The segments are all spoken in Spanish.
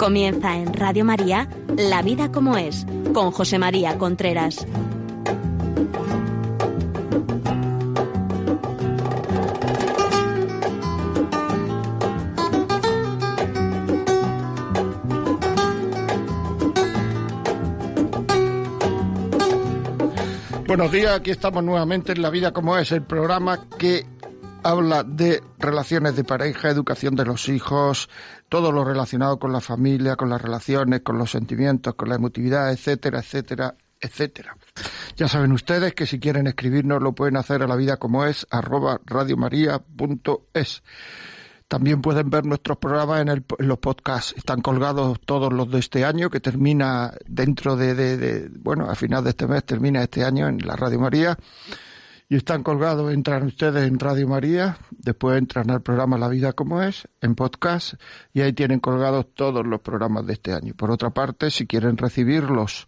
Comienza en Radio María La vida como es, con José María Contreras. Buenos días, aquí estamos nuevamente en La vida como es, el programa que habla de relaciones de pareja, educación de los hijos, todo lo relacionado con la familia, con las relaciones, con los sentimientos, con la emotividad, etcétera, etcétera, etcétera. Ya saben ustedes que si quieren escribirnos lo pueden hacer a la vida como es arroba radiomaria.es. También pueden ver nuestros programas en, los podcasts. Están colgados todos los de este año, que termina dentro de, de, bueno, a final de este mes termina este año en la Radio María y están colgados, entran ustedes en Radio María, después entran al programa La Vida como es, en podcast, y ahí tienen colgados todos los programas de este año. Por otra parte, si quieren recibir los,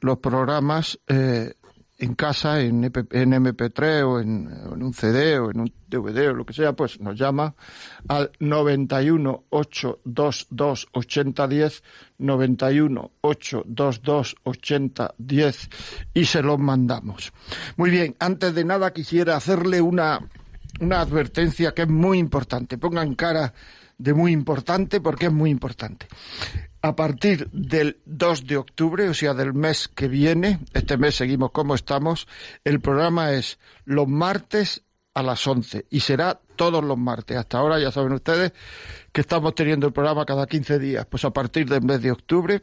los programas, eh, en casa, en, MP3 o en, un CD o en un DVD o lo que sea, pues nos llama al 91 822 8010, 91 822 8010 y se los mandamos. Muy bien, antes de nada quisiera hacerle una, una advertencia que es muy importante. Pongan cara de muy importante porque es muy importante a partir del 2 de octubre, o sea, del mes que viene, este mes seguimos como estamos, el programa es los martes a las 11 y será todos los martes. Hasta ahora ya saben ustedes que estamos teniendo el programa cada 15 días. Pues a partir del mes de octubre,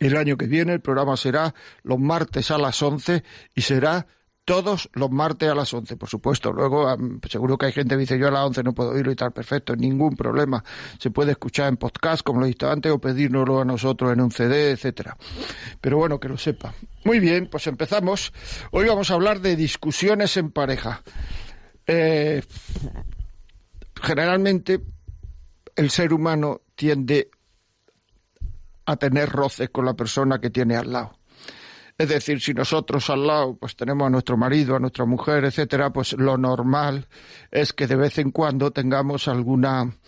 el año que viene, el programa será los martes a las 11 y será todos los martes a las 11, por supuesto. Luego, seguro que hay gente que dice, yo a las 11 no puedo oírlo y tal, perfecto, ningún problema. Se puede escuchar en podcast, como lo he visto antes, o pedírnoslo a nosotros en un CD, etcétera. Pero bueno, que lo sepa. Muy bien, pues empezamos. Hoy vamos a hablar de discusiones en pareja. Eh, generalmente, el ser humano tiende a tener roces con la persona que tiene al lado. Es decir, si nosotros al lado pues tenemos a nuestro marido, a nuestra mujer, etcétera, pues lo normal es que de vez en cuando tengamos alguna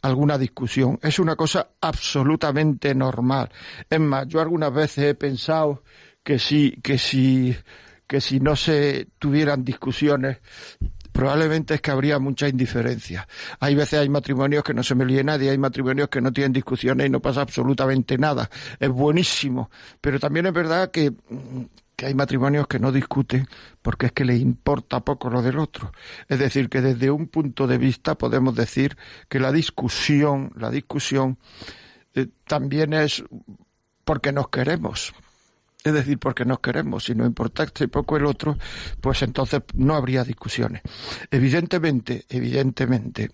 alguna discusión. Es una cosa absolutamente normal. Es más, yo algunas veces he pensado que si que que si no se tuvieran discusiones probablemente es que habría mucha indiferencia. Hay veces hay matrimonios que no se me líe nadie, hay matrimonios que no tienen discusiones y no pasa absolutamente nada. Es buenísimo. Pero también es verdad que, que hay matrimonios que no discuten porque es que les importa poco lo del otro. Es decir, que desde un punto de vista podemos decir que la discusión, la discusión eh, también es porque nos queremos es decir, porque nos queremos, si no importase poco el otro, pues entonces no habría discusiones. Evidentemente, evidentemente,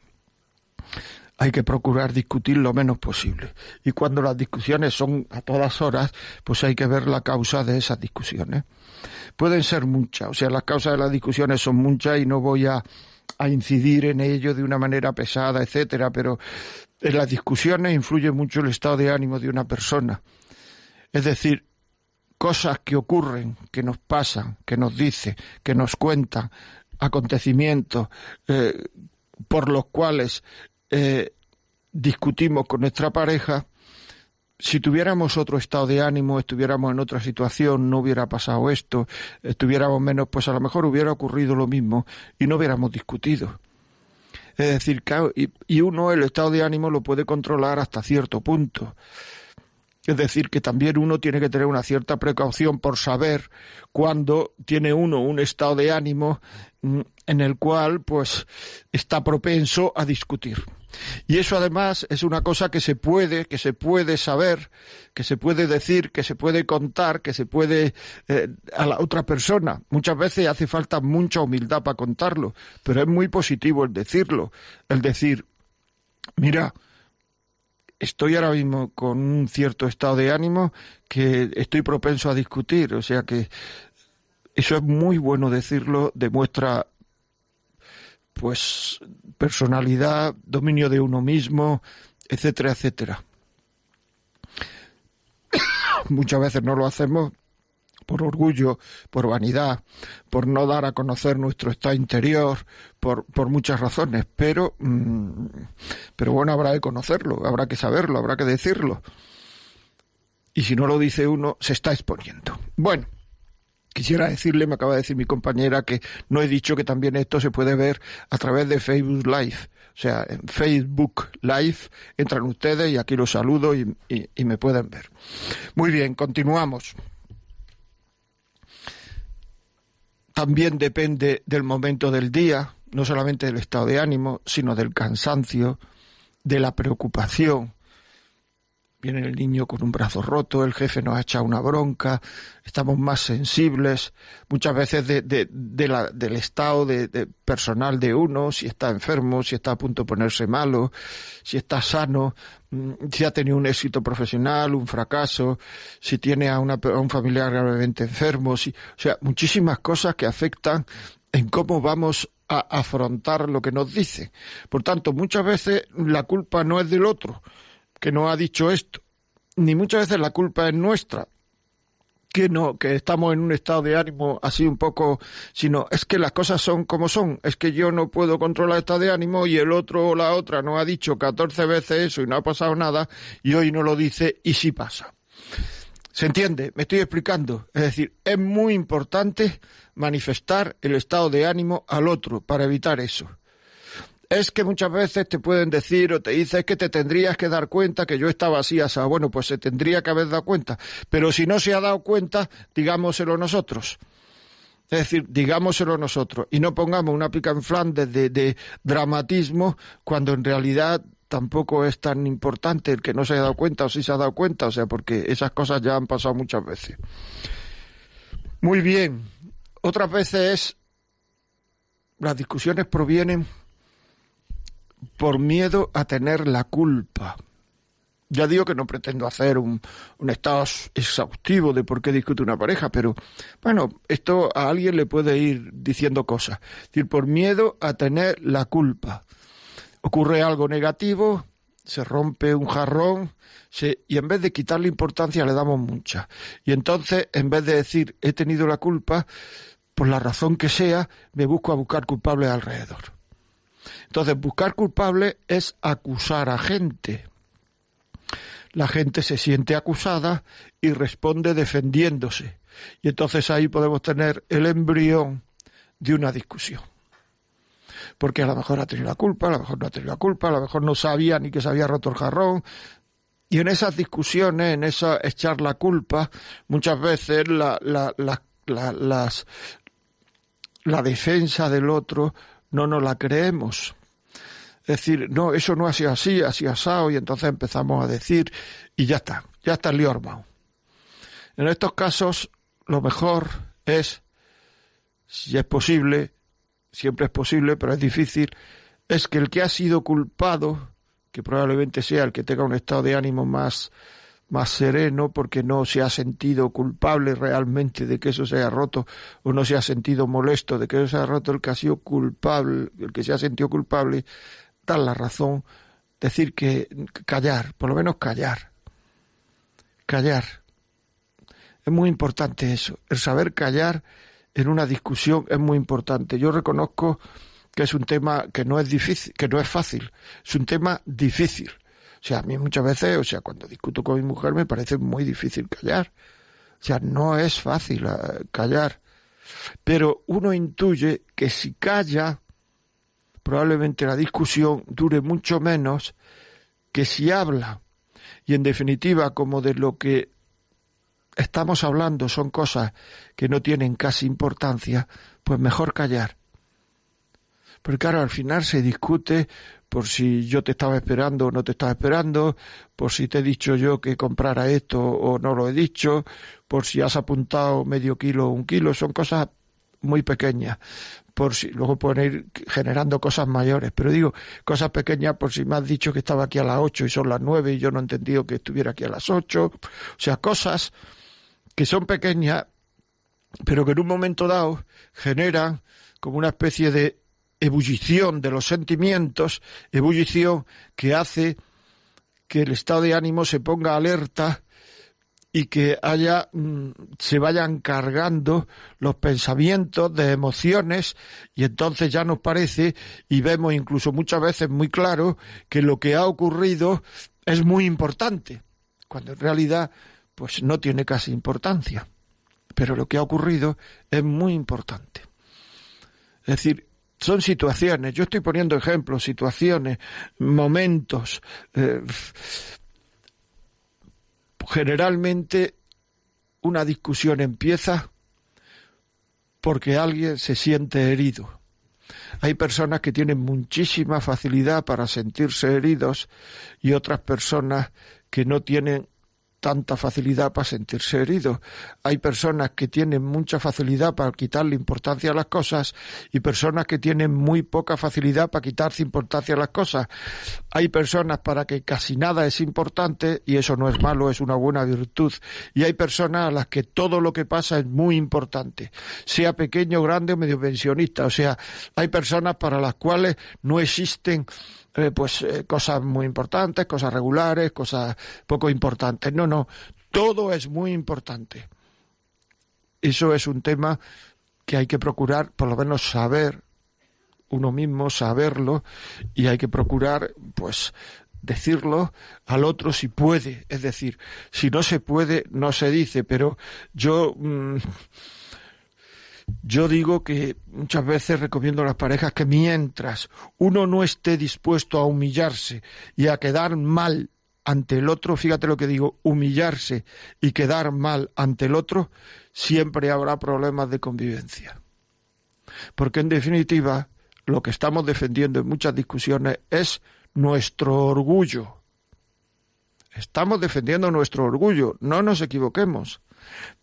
hay que procurar discutir lo menos posible. Y cuando las discusiones son a todas horas, pues hay que ver la causa de esas discusiones. Pueden ser muchas, o sea, las causas de las discusiones son muchas y no voy a, a incidir en ello de una manera pesada, etcétera, pero en las discusiones influye mucho el estado de ánimo de una persona. Es decir, cosas que ocurren, que nos pasan, que nos dice, que nos cuentan, acontecimientos eh, por los cuales eh, discutimos con nuestra pareja, si tuviéramos otro estado de ánimo, estuviéramos en otra situación, no hubiera pasado esto, estuviéramos menos, pues a lo mejor hubiera ocurrido lo mismo y no hubiéramos discutido. Es decir, y uno el estado de ánimo lo puede controlar hasta cierto punto. Es decir, que también uno tiene que tener una cierta precaución por saber cuándo tiene uno un estado de ánimo mm, en el cual pues está propenso a discutir. Y eso además es una cosa que se puede, que se puede saber, que se puede decir, que se puede contar, que se puede eh, a la otra persona. Muchas veces hace falta mucha humildad para contarlo, pero es muy positivo el decirlo, el decir, mira, estoy ahora mismo con un cierto estado de ánimo que estoy propenso a discutir. O sea que eso es muy bueno decirlo, demuestra pues personalidad, dominio de uno mismo, etcétera, etcétera. Muchas veces no lo hacemos por orgullo, por vanidad, por no dar a conocer nuestro estado interior, por, por muchas razones, pero, mm, pero bueno, habrá que conocerlo, habrá que saberlo, habrá que decirlo. Y si no lo dice uno, se está exponiendo. Bueno, Quisiera decirle, me acaba de decir mi compañera, que no he dicho que también esto se puede ver a través de Facebook Live. O sea, en Facebook Live entran ustedes y aquí los saludo y, y me pueden ver. Muy bien, continuamos. También depende del momento del día, no solamente del estado de ánimo, sino del cansancio, de la preocupación, viene el niño con un brazo roto, el jefe nos ha echado una bronca, estamos más sensibles, muchas veces de, de, la, del estado de, personal de uno, si está enfermo, si está a punto de ponerse malo, si está sano, mm, si ha tenido un éxito profesional, un fracaso, si tiene a, una, un familiar gravemente enfermo, si, o sea, muchísimas cosas que afectan en cómo vamos a afrontar lo que nos dice. Por tanto, muchas veces la culpa no es del otro, que no ha dicho esto, ni muchas veces la culpa es nuestra, que no, que estamos en un estado de ánimo así un poco, sino es que las cosas son como son, es que yo no puedo controlar estado de ánimo y el otro o la otra no ha dicho 14 veces eso y no ha pasado nada y hoy no lo dice y sí pasa. ¿Se entiende? Me estoy explicando. Es decir, es muy importante manifestar el estado de ánimo al otro para evitar eso es que muchas veces te pueden decir o te dicen que te tendrías que dar cuenta que yo estaba así, así. Bueno, pues se tendría que haber dado cuenta. Pero si no se ha dado cuenta, digámoselo nosotros. Es decir, digámoselo nosotros y no pongamos una pica en flandes de, de dramatismo cuando en realidad tampoco es tan importante el que no se haya dado cuenta o si se ha dado cuenta, o sea, porque esas cosas ya han pasado muchas veces. Muy bien. Otras veces las discusiones provienen por miedo a tener la culpa. Ya digo que no pretendo hacer un, estado exhaustivo de por qué discute una pareja, pero bueno, esto a alguien le puede ir diciendo cosas. Es decir, por miedo a tener la culpa. Ocurre algo negativo, se rompe un jarrón, se, y en vez de quitarle importancia le damos mucha. Y entonces, en vez de decir he tenido la culpa, por la razón que sea, me busco a buscar culpables alrededor. Entonces, buscar culpable es acusar a gente. La gente se siente acusada y responde defendiéndose. Y entonces ahí podemos tener el embrión de una discusión. Porque a lo mejor ha tenido la culpa, a lo mejor no ha tenido la culpa, a lo mejor no sabía ni que se había roto el jarrón. Y en esas discusiones, en esa echar la culpa, muchas veces la, la, la, las, la defensa del otro no nos la creemos. Es decir, no, eso no ha sido así, ha sido asado, y entonces empezamos a decir, y ya está, ya está el. En estos casos, lo mejor es, si es posible, siempre es posible, pero es difícil, es que el que ha sido culpado, que probablemente sea el que tenga un estado de ánimo más, más sereno porque no se ha sentido culpable realmente de que eso se haya roto o no se ha sentido molesto de que eso se haya roto el que ha sido culpable, el que se ha sentido culpable dar la razón, decir que callar, por lo menos callar. Callar. Es muy importante eso. El saber callar en una discusión es muy importante. Yo reconozco que es un tema que no es difícil, que no es fácil, es un tema difícil. Sea, a mí muchas veces, o sea, cuando discuto con mi mujer me parece muy difícil callar. O sea, no es fácil eh, callar. Pero uno intuye que si calla, probablemente la discusión dure mucho menos que si habla. Y en definitiva, como de lo que estamos hablando son cosas que no tienen casi importancia, pues mejor callar. Porque claro, al final se discute por si yo te estaba esperando o no te estaba esperando, por si te he dicho yo que comprara esto o no lo he dicho, por si has apuntado medio kilo o un kilo, son cosas muy pequeñas por si luego pueden ir generando cosas mayores, pero digo cosas pequeñas por si me has dicho que estaba aquí a las ocho y son las nueve y yo no he entendido que estuviera aquí a las ocho, o sea, cosas que son pequeñas, pero que en un momento dado generan como una especie de ebullición de los sentimientos, ebullición que hace que el estado de ánimo se ponga alerta y que haya mm, se vayan cargando los pensamientos de emociones y entonces ya nos parece y vemos incluso muchas veces muy claro que lo que ha ocurrido es muy importante cuando en realidad pues no tiene casi importancia. Pero lo que ha ocurrido es muy importante. Es decir son situaciones yo estoy poniendo ejemplos situaciones momentos eh, generalmente una discusión empieza porque alguien se siente herido. Hay personas que tienen muchísima facilidad para sentirse heridos y otras personas que no tienen tanta facilidad para sentirse herido. Hay personas que tienen mucha facilidad para quitarle importancia a las cosas y personas que tienen muy poca facilidad para quitarse importancia a las cosas. Hay personas para que casi nada es importante y eso no es malo, es una buena virtud. Y hay personas a las que todo lo que pasa es muy importante, sea pequeño, grande o medio pensionista. O sea, hay personas para las cuales no existen eh, pues eh, cosas muy importantes, cosas regulares, cosas poco importantes. No, no, todo es muy importante. Eso es un tema que hay que procurar, por lo menos saber uno mismo, saberlo, y hay que procurar, pues, decirlo al otro si puede. Es decir, si no se puede, no se dice, pero yo. Mm, yo digo que muchas veces recomiendo a las parejas que mientras uno no esté dispuesto a humillarse y a quedar mal ante el otro, fíjate lo que digo, humillarse y quedar mal ante el otro, siempre habrá problemas de convivencia. Porque en definitiva, lo que estamos defendiendo en muchas discusiones es nuestro orgullo. Estamos defendiendo nuestro orgullo, no nos equivoquemos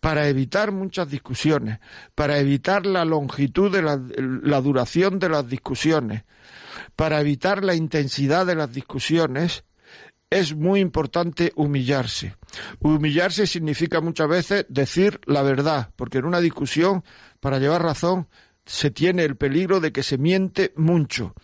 para evitar muchas discusiones, para evitar la longitud de la, duración de las discusiones, para evitar la intensidad de las discusiones, es muy importante humillarse. Humillarse significa muchas veces decir la verdad, porque en una discusión, para llevar razón, se tiene el peligro de que se miente mucho.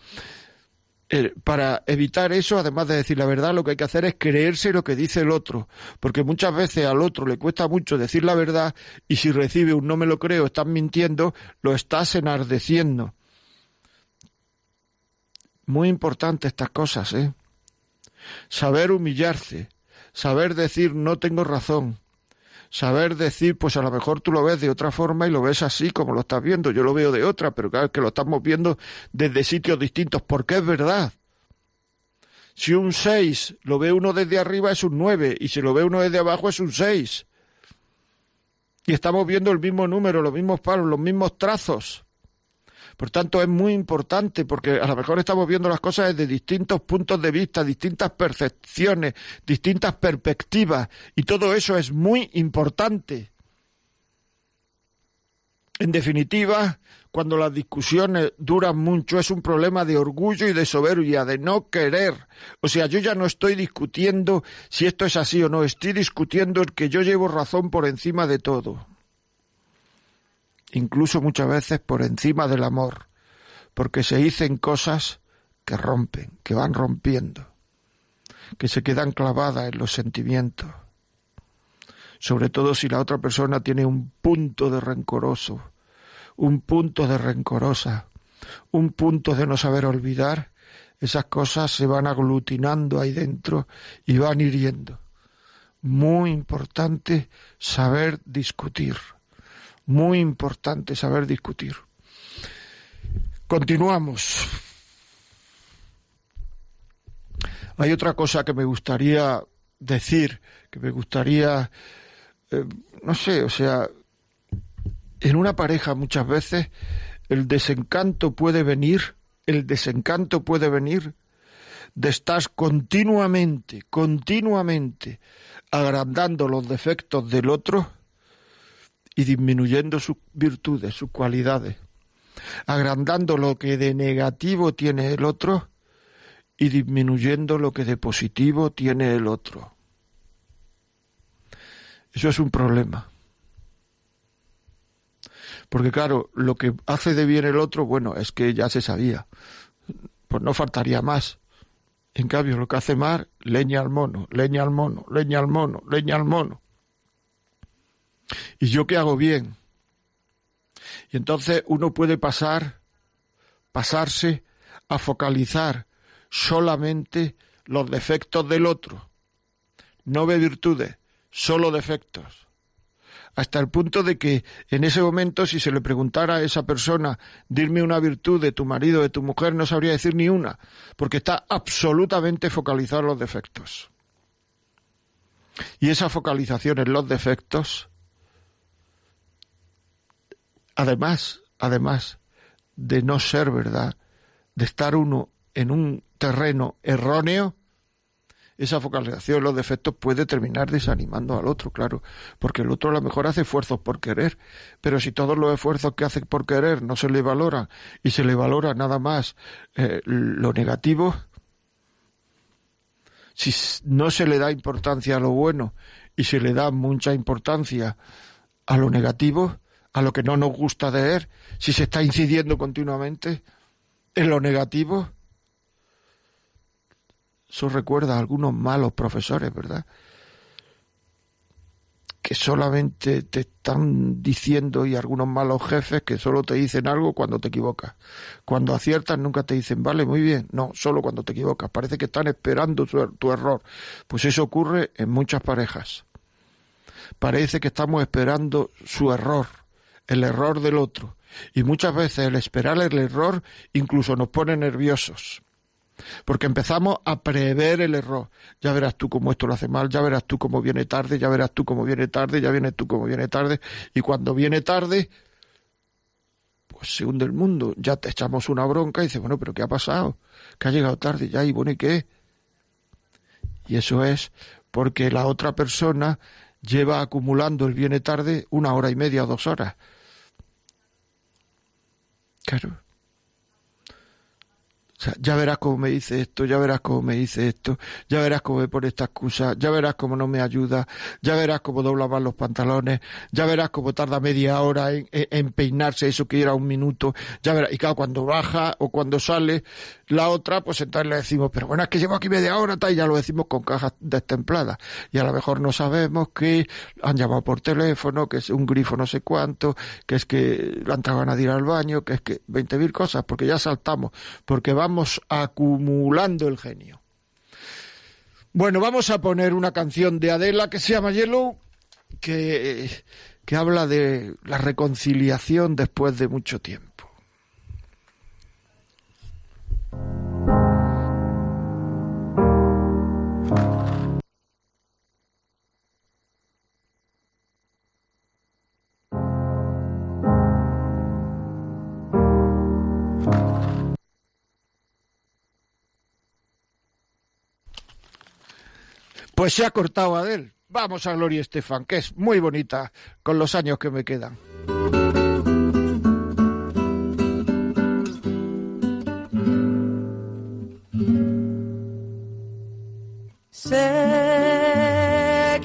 Para evitar eso, además de decir la verdad, lo que hay que hacer es creerse lo que dice el otro, porque muchas veces al otro le cuesta mucho decir la verdad y si recibe un no me lo creo, estás mintiendo, lo estás enardeciendo. Muy importante estas cosas, ¿eh? Saber humillarse, saber decir no tengo razón, saber decir, pues a lo mejor tú lo ves de otra forma y lo ves así como lo estás viendo, yo lo veo de otra, pero claro que lo estamos viendo desde sitios distintos, porque es verdad. Si un 6 lo ve uno desde arriba es un 9 y si lo ve uno desde abajo es un 6. Y estamos viendo el mismo número, los mismos palos, los mismos trazos. Por tanto, es muy importante porque a lo mejor estamos viendo las cosas desde distintos puntos de vista, distintas percepciones, distintas perspectivas, y todo eso es muy importante. En definitiva, cuando las discusiones duran mucho es un problema de orgullo y de soberbia, de no querer. O sea, yo ya no estoy discutiendo si esto es así o no, estoy discutiendo el que yo llevo razón por encima de todo incluso muchas veces por encima del amor, porque se dicen cosas que rompen, que van rompiendo, que se quedan clavadas en los sentimientos, sobre todo si la otra persona tiene un punto de rencoroso, un punto de rencorosa, un punto de no saber olvidar, esas cosas se van aglutinando ahí dentro y van hiriendo. Muy importante saber discutir muy importante saber discutir. Continuamos. Hay otra cosa que me gustaría decir, que me gustaría, eh, no sé, o sea, en una pareja muchas veces el desencanto puede venir, el desencanto puede venir de estar continuamente, continuamente agrandando los defectos del otro y disminuyendo sus virtudes, sus cualidades, agrandando lo que de negativo tiene el otro y disminuyendo lo que de positivo tiene el otro. Eso es un problema. Porque claro, lo que hace de bien el otro, bueno, es que ya se sabía. Pues no faltaría más. En cambio, lo que hace mal, leña al mono, leña al mono, leña al mono, leña al mono. ¿Y yo qué hago bien? Y entonces uno puede pasar, pasarse a focalizar solamente los defectos del otro. No ve virtudes, solo defectos. Hasta el punto de que en ese momento si se le preguntara a esa persona, dime una virtud de tu marido, de tu mujer, no sabría decir ni una, porque está absolutamente focalizado en los defectos. Y esa focalización en los defectos, además, además de no ser verdad, de estar uno en un terreno erróneo, esa focalización los defectos puede terminar desanimando al otro, claro, porque el otro a lo mejor hace esfuerzos por querer, pero si todos los esfuerzos que hace por querer no se le valoran y se le valora nada más eh, lo negativo, si no se le da importancia a lo bueno y se le da mucha importancia a lo negativo, a lo que no nos gusta de él, si se está incidiendo continuamente en lo negativo, eso recuerda a algunos malos profesores, ¿verdad? Que solamente te están diciendo y algunos malos jefes que solo te dicen algo cuando te equivocas. Cuando aciertas nunca te dicen, vale, muy bien. No, solo cuando te equivocas. Parece que están esperando tu, tu error. Pues eso ocurre en muchas parejas. Parece que estamos esperando su error, el error del otro. Y muchas veces el esperar el error incluso nos pone nerviosos porque empezamos a prever el error. Ya verás tú cómo esto lo hace mal, ya verás tú cómo viene tarde, ya verás tú cómo viene tarde, ya vienes tú cómo viene tarde. Y cuando viene tarde, pues se hunde el mundo. Ya te echamos una bronca y dices, bueno, pero ¿qué ha pasado? Que ha llegado tarde ya y bueno, ¿y qué? Y eso es porque la otra persona lleva acumulando el viene tarde una hora y media o dos horas. Claro ya verás cómo me dice esto, ya verás cómo me dice esto, ya verás cómo me pone esta excusa, ya verás cómo no me ayuda, ya verás cómo dobla más los pantalones, ya verás cómo tarda media hora en, peinarse, eso que era un minuto, ya verás, y claro, cuando baja o cuando sale la otra, pues entonces le decimos, pero bueno, es que llevo aquí media hora, y ya lo decimos con cajas destempladas, y a lo mejor no sabemos que han llamado por teléfono, que es un grifo no sé cuánto, que es que la entraban a ir al baño, que es que veinte mil cosas, porque ya saltamos, porque vamos acumulando el genio. Bueno, vamos a poner una canción de Adela que se llama Yellow, que, que habla de la reconciliación después de mucho tiempo. Pues se ha cortado Adel. Vamos a Gloria Estefan, que es muy bonita con los años que me quedan. Sé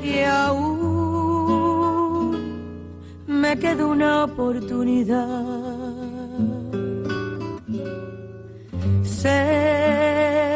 que aún me queda una oportunidad. Sé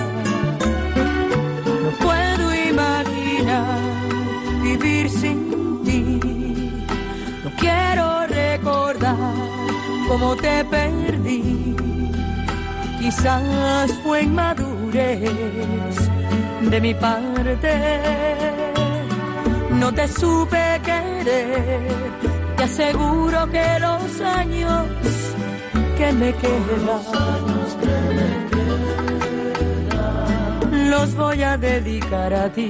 Vivir sin ti. No quiero recordar cómo te perdí. Quizás fue inmadurez de mi parte. No te supe querer. Te aseguro que los años que me quedan los voy a dedicar a ti.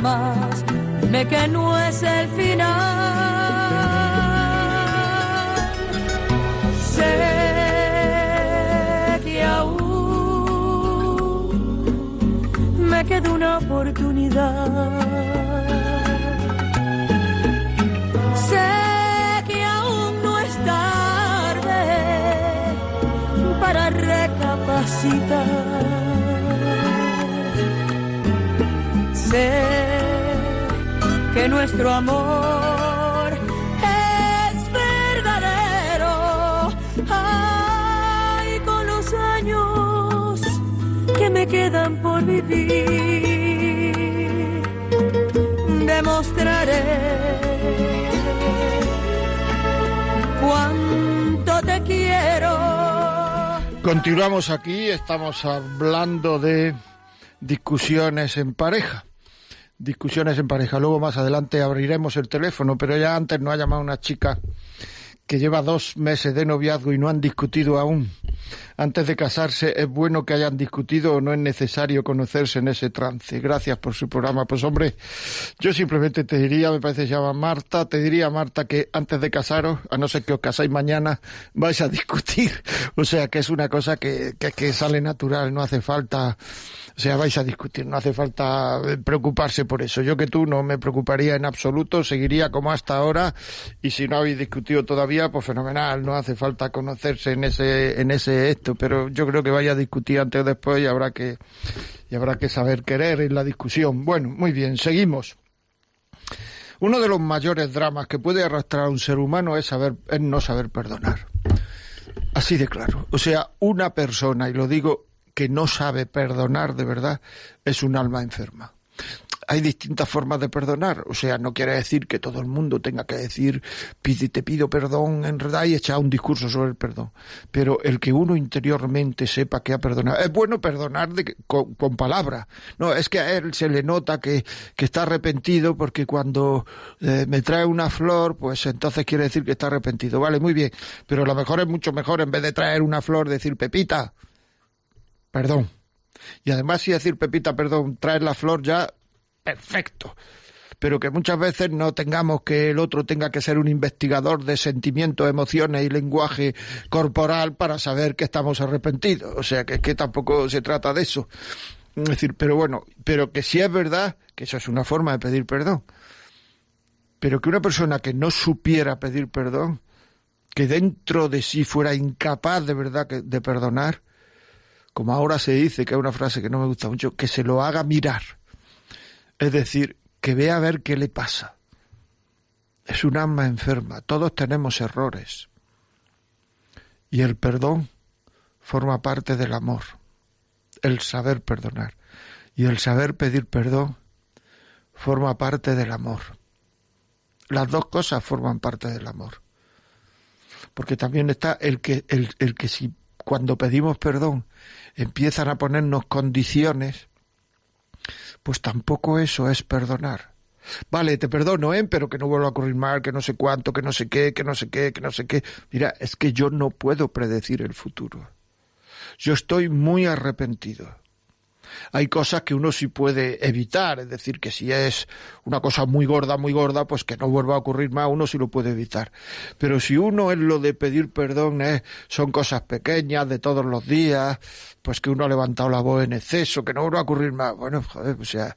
jamás, me que no es el final. Sé que aún me queda una oportunidad Sé que nuestro amor es verdadero. Ay, con los años que me quedan por vivir, demostraré cuánto te quiero. Continuamos aquí, estamos hablando de discusiones en pareja. Discusiones en pareja. Luego más adelante abriremos el teléfono, pero ya antes nos ha llamado una chica que lleva dos meses de noviazgo y no han discutido aún. Antes de casarse, ¿es bueno que hayan discutido o no es necesario conocerse en ese trance? Gracias por su programa. Pues hombre, yo simplemente te diría, me parece que se llama Marta, te diría Marta que antes de casaros, a no ser que os casáis mañana, vais a discutir. O sea que es una cosa que, que, que sale natural, no hace falta o sea, vais a discutir, no hace falta eh, preocuparse por eso. Yo que tú no me preocuparía en absoluto, seguiría como hasta ahora y si no habéis discutido todavía, pues fenomenal, no hace falta conocerse en ese en ese esto, pero yo creo que vaya a discutir antes o después y habrá que y habrá que saber querer en la discusión. Bueno, muy bien, seguimos. Uno de los mayores dramas que puede arrastrar a un ser humano es saber es no saber perdonar. Así de claro. O sea, una persona, y lo digo que no sabe perdonar de verdad es un alma enferma. Hay distintas formas de perdonar, o sea, no quiere decir que todo el mundo tenga que decir te pido perdón en verdad y echar un discurso sobre el perdón, pero el que uno interiormente sepa que ha perdonado, es bueno perdonar con, palabras, no, es que a él se le nota que, está arrepentido porque cuando eh, me trae una flor, pues entonces quiere decir que está arrepentido, vale, muy bien, pero a lo mejor es mucho mejor en vez de traer una flor decir Pepita, perdón. Y además, si decir Pepita, perdón, traer la flor ya, perfecto. Pero que muchas veces no tengamos que el otro tenga que ser un investigador de sentimientos, emociones y lenguaje corporal para saber que estamos arrepentidos. O sea, que es que tampoco se trata de eso. Es decir, pero bueno, pero que si es verdad, que eso es una forma de pedir perdón. Pero que una persona que no supiera pedir perdón, que dentro de sí fuera incapaz de verdad de perdonar, como ahora se dice, que es una frase que no me gusta mucho, que se lo haga mirar. Es decir, que vea a ver qué le pasa. Es un alma enferma, todos tenemos errores. Y el perdón forma parte del amor, el saber perdonar. Y el saber pedir perdón forma parte del amor. Las dos cosas forman parte del amor. Porque también está el que, el, el que si cuando pedimos perdón empiezan a ponernos condiciones, pues tampoco eso es perdonar. Vale, te perdono, ¿eh? Pero que no vuelva a ocurrir mal, que no sé cuánto, que no sé qué, que no sé qué, que no sé qué. Mira, es que yo no puedo predecir el futuro. Yo estoy muy arrepentido. Hay cosas que uno sí puede evitar, es decir, que si es una cosa muy gorda, muy gorda, pues que no vuelva a ocurrir más, uno sí lo puede evitar. Pero si uno es lo de pedir perdón, son cosas pequeñas de todos los días, pues que uno ha levantado la voz en exceso, que no vuelva a ocurrir más, bueno, joder, o sea,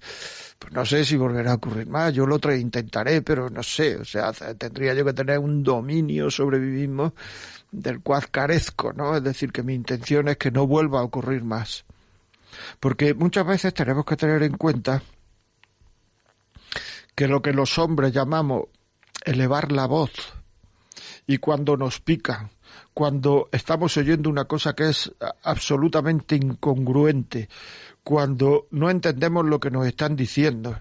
pues no sé si volverá a ocurrir más, yo lo otro intentaré, pero no sé, o sea, tendría yo que tener un dominio sobre mí mismo del cual carezco, ¿no? Es decir, que mi intención es que no vuelva a ocurrir más. Porque muchas veces tenemos que tener en cuenta que lo que los hombres llamamos elevar la voz y cuando nos pican, cuando estamos oyendo una cosa que es absolutamente incongruente, cuando no entendemos lo que nos están diciendo,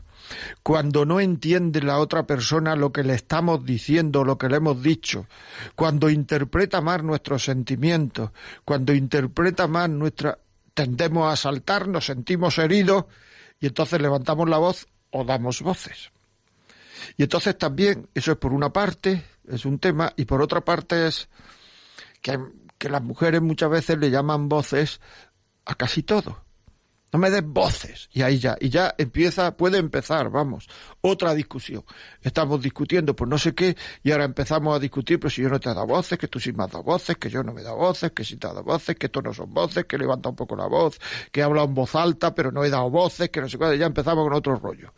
cuando no entiende la otra persona lo que le estamos diciendo, lo que le hemos dicho, cuando interpreta más nuestros sentimientos, cuando interpreta más nuestra tendemos a saltar, nos sentimos heridos y entonces levantamos la voz o damos voces. Y entonces también, eso es por una parte, es un tema, y por otra parte es que, que las mujeres muchas veces le llaman voces a casi todo. No me des voces. Y ahí ya, y ya empieza, puede empezar, vamos, otra discusión. Estamos discutiendo por no sé qué, y ahora empezamos a discutir, pero si yo no te he dado voces, que tú sí me has dado voces, que yo no me he dado voces, que sí te he dado voces, que esto no son voces, que levanta un poco la voz, que he hablado en voz alta, pero no he dado voces, que no sé cuál, ya empezamos con otro rollo.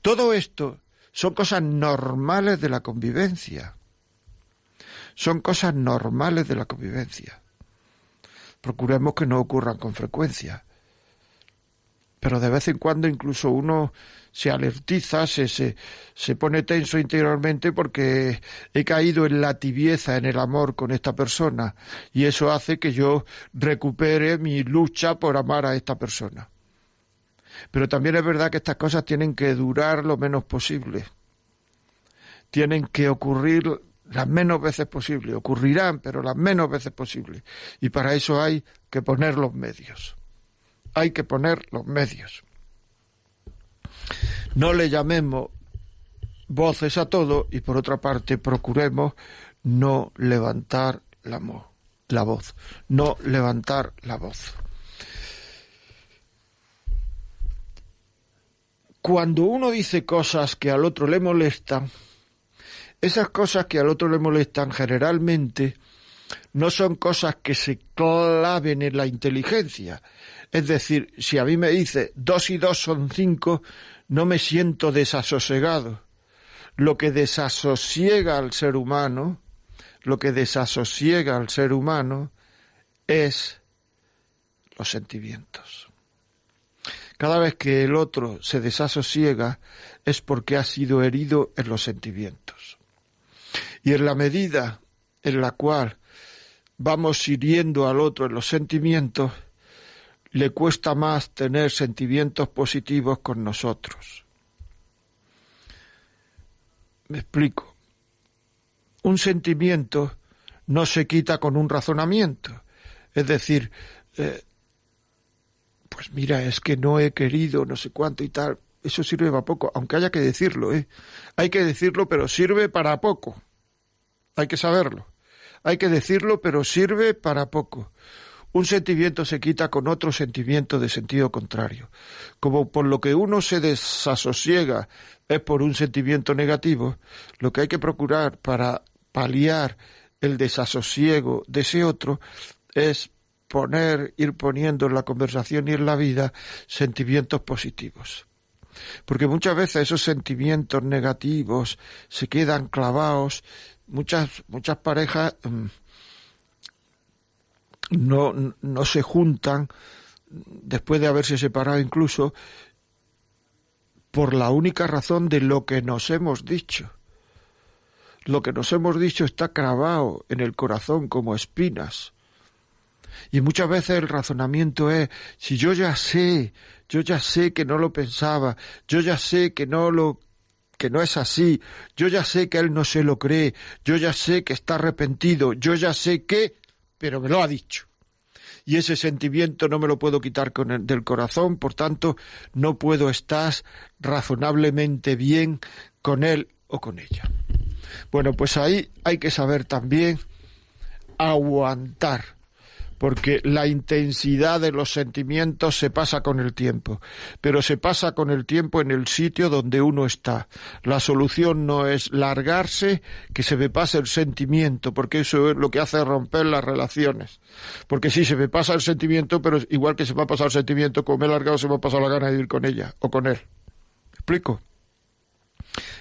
Todo esto son cosas normales de la convivencia. Son cosas normales de la convivencia. Procuremos que no ocurran con frecuencia pero de vez en cuando incluso uno se alertiza, se, se, se, pone tenso interiormente porque he caído en la tibieza, en el amor con esta persona, y eso hace que yo recupere mi lucha por amar a esta persona. Pero también es verdad que estas cosas tienen que durar lo menos posible. Tienen que ocurrir las menos veces posible. Ocurrirán, pero las menos veces posible. Y para eso hay que poner los medios hay que poner los medios. No le llamemos voces a todo y por otra parte procuremos no levantar la, la voz, no levantar la voz. Cuando uno dice cosas que al otro le molestan, esas cosas que al otro le molestan generalmente no son cosas que se claven en la inteligencia, es decir, si a mí me dice dos y dos son cinco, no me siento desasosegado. Lo que desasosiega al ser humano, lo que desasosiega al ser humano es los sentimientos. Cada vez que el otro se desasosiega es porque ha sido herido en los sentimientos. Y en la medida en la cual vamos hiriendo al otro en los sentimientos, le cuesta más tener sentimientos positivos con nosotros. Me explico. Un sentimiento no se quita con un razonamiento. Es decir, eh, pues mira, es que no he querido no sé cuánto y tal. Eso sirve para poco, aunque haya que decirlo, ¿eh? Hay que decirlo, pero sirve para poco. Hay que saberlo. Hay que decirlo, pero sirve para poco un sentimiento se quita con otro sentimiento de sentido contrario. Como por lo que uno se desasosiega es por un sentimiento negativo, lo que hay que procurar para paliar el desasosiego de ese otro es poner, ir poniendo en la conversación y en la vida sentimientos positivos. Porque muchas veces esos sentimientos negativos se quedan clavados, muchas, muchas parejas mm, no, no se juntan después de haberse separado incluso por la única razón de lo que nos hemos dicho. Lo que nos hemos dicho está clavado en el corazón como espinas. Y muchas veces el razonamiento es, si yo ya sé, yo ya sé que no lo pensaba, yo ya sé que no lo que no es así, yo ya sé que él no se lo cree, yo ya sé que está arrepentido, yo ya sé que pero me lo ha dicho. Y ese sentimiento no me lo puedo quitar con del corazón, por tanto, no puedo estar razonablemente bien con él o con ella. Bueno, pues ahí hay que saber también aguantar, porque la intensidad de los sentimientos se pasa con el tiempo, pero se pasa con el tiempo en el sitio donde uno está. La solución no es largarse, que se me pase el sentimiento, porque eso es lo que hace romper las relaciones. Porque sí, se me pasa el sentimiento, pero igual que se me ha pasado el sentimiento, como me he largado, se me ha pasado la gana de ir con ella o con él. explico?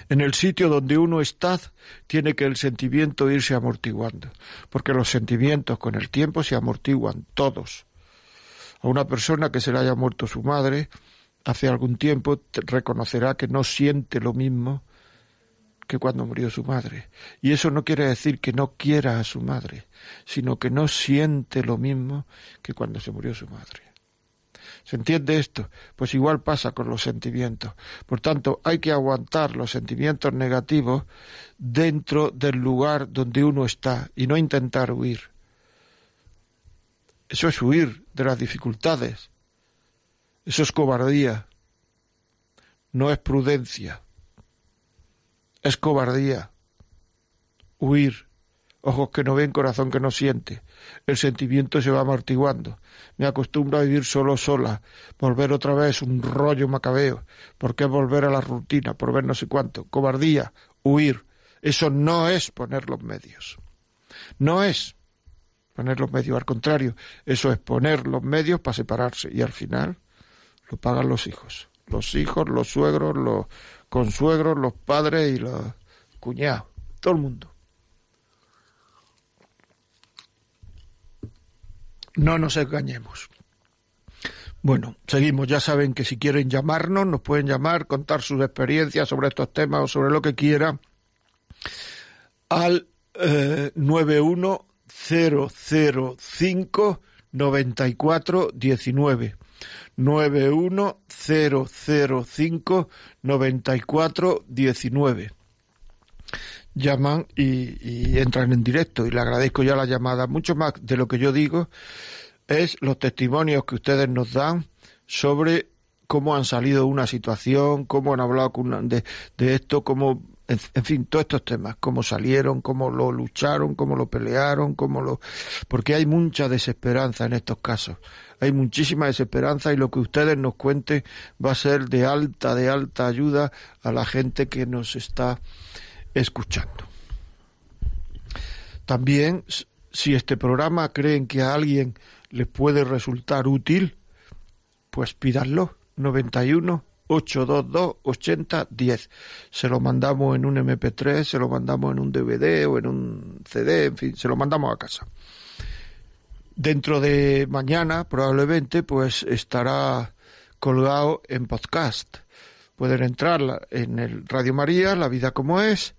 En el sitio donde uno está, tiene que el sentimiento irse amortiguando, porque los sentimientos con el tiempo se amortiguan todos. A una persona que se le haya muerto su madre, hace algún tiempo reconocerá que no siente lo mismo que cuando murió su madre. Y eso no quiere decir que no quiera a su madre, sino que no siente lo mismo que cuando se murió su madre. ¿Se entiende esto? Pues igual pasa con los sentimientos. Por tanto, hay que aguantar los sentimientos negativos dentro del lugar donde uno está y no intentar huir. Eso es huir de las dificultades. Eso es cobardía. No es prudencia. Es cobardía. Huir ojos que no ven, corazón que no siente. El sentimiento se va amortiguando. Me acostumbro a vivir solo sola, volver otra vez un rollo macabeo. ¿Por qué volver a la rutina? Por ver no sé cuánto. Cobardía, huir. Eso no es poner los medios. No es poner los medios, al contrario, eso es poner los medios para separarse y al final lo pagan los hijos. Los hijos, los suegros, los consuegros, los padres y los cuñados, todo el mundo. No nos engañemos. Bueno, seguimos. Ya saben que si quieren llamarnos, nos pueden llamar, contar sus experiencias sobre estos temas o sobre lo que quieran al eh, 91005 9419. 91005 9419 llaman y, entran en directo y le agradezco ya la llamada. Mucho más de lo que yo digo es los testimonios que ustedes nos dan sobre cómo han salido de una situación, cómo han hablado de, de esto, cómo, en, fin, todos estos temas, cómo salieron, cómo lo lucharon, cómo lo pelearon, cómo lo... porque hay mucha desesperanza en estos casos. Hay muchísima desesperanza y lo que ustedes nos cuenten va a ser de alta, de alta ayuda a la gente que nos está escuchando. También, si este programa creen que a alguien les puede resultar útil, pues pídanlo. 91 822 80 10. Se lo mandamos en un MP3, se lo mandamos en un DVD o en un CD, en fin, se lo mandamos a casa. Dentro de mañana, probablemente, pues estará colgado en podcast. Pueden entrar en el Radio María, La Vida como es,